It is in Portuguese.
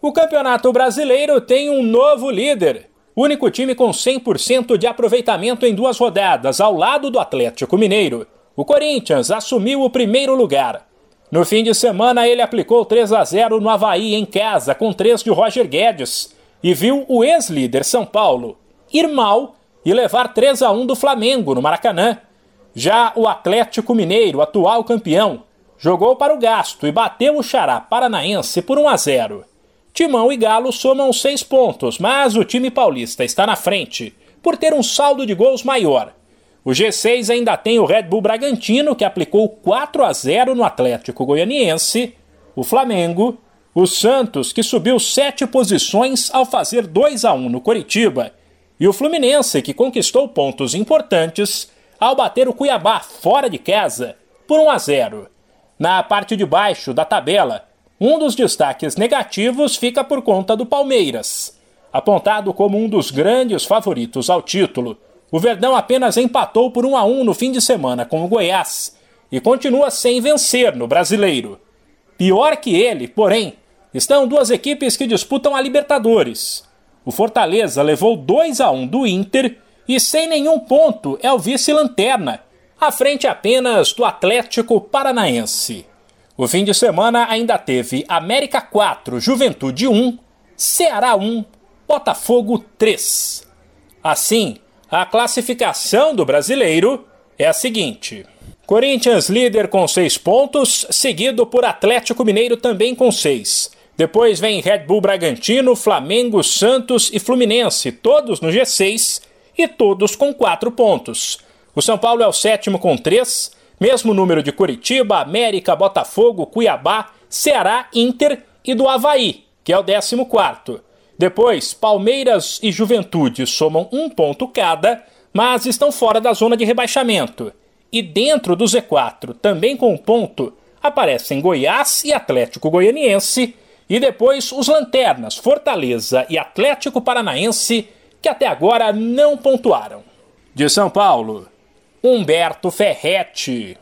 O Campeonato Brasileiro tem um novo líder. Único time com 100% de aproveitamento em duas rodadas, ao lado do Atlético Mineiro. O Corinthians assumiu o primeiro lugar. No fim de semana, ele aplicou 3 a 0 no Havaí em casa, com 3 de Roger Guedes, e viu o ex-líder São Paulo ir mal e levar 3 a 1 do Flamengo no Maracanã. Já o Atlético Mineiro, atual campeão, jogou para o gasto e bateu o Xará Paranaense por 1 a 0. Timão e Galo somam seis pontos, mas o time paulista está na frente, por ter um saldo de gols maior. O G6 ainda tem o Red Bull Bragantino, que aplicou 4 a 0 no Atlético Goianiense, o Flamengo, o Santos, que subiu sete posições ao fazer 2 a 1 no Coritiba, e o Fluminense, que conquistou pontos importantes ao bater o Cuiabá fora de casa por 1 a 0. Na parte de baixo da tabela, um dos destaques negativos fica por conta do Palmeiras. Apontado como um dos grandes favoritos ao título, o Verdão apenas empatou por 1 a 1 no fim de semana com o Goiás e continua sem vencer no Brasileiro. Pior que ele, porém, estão duas equipes que disputam a Libertadores. O Fortaleza levou 2 a 1 do Inter e sem nenhum ponto é o vice-lanterna, à frente apenas do Atlético Paranaense. O fim de semana ainda teve América 4, Juventude 1, Ceará 1, Botafogo 3. Assim, a classificação do brasileiro é a seguinte: Corinthians líder com 6 pontos, seguido por Atlético Mineiro também com 6. Depois vem Red Bull Bragantino, Flamengo, Santos e Fluminense, todos no G6 e todos com 4 pontos. O São Paulo é o sétimo com 3, mesmo número de Curitiba, América, Botafogo, Cuiabá, Ceará, Inter e do Havaí, que é o 14. Depois, Palmeiras e Juventude somam um ponto cada, mas estão fora da zona de rebaixamento. E dentro do Z4, também com um ponto, aparecem Goiás e Atlético Goianiense, e depois os lanternas Fortaleza e Atlético Paranaense, que até agora não pontuaram. De São Paulo, Humberto Ferretti.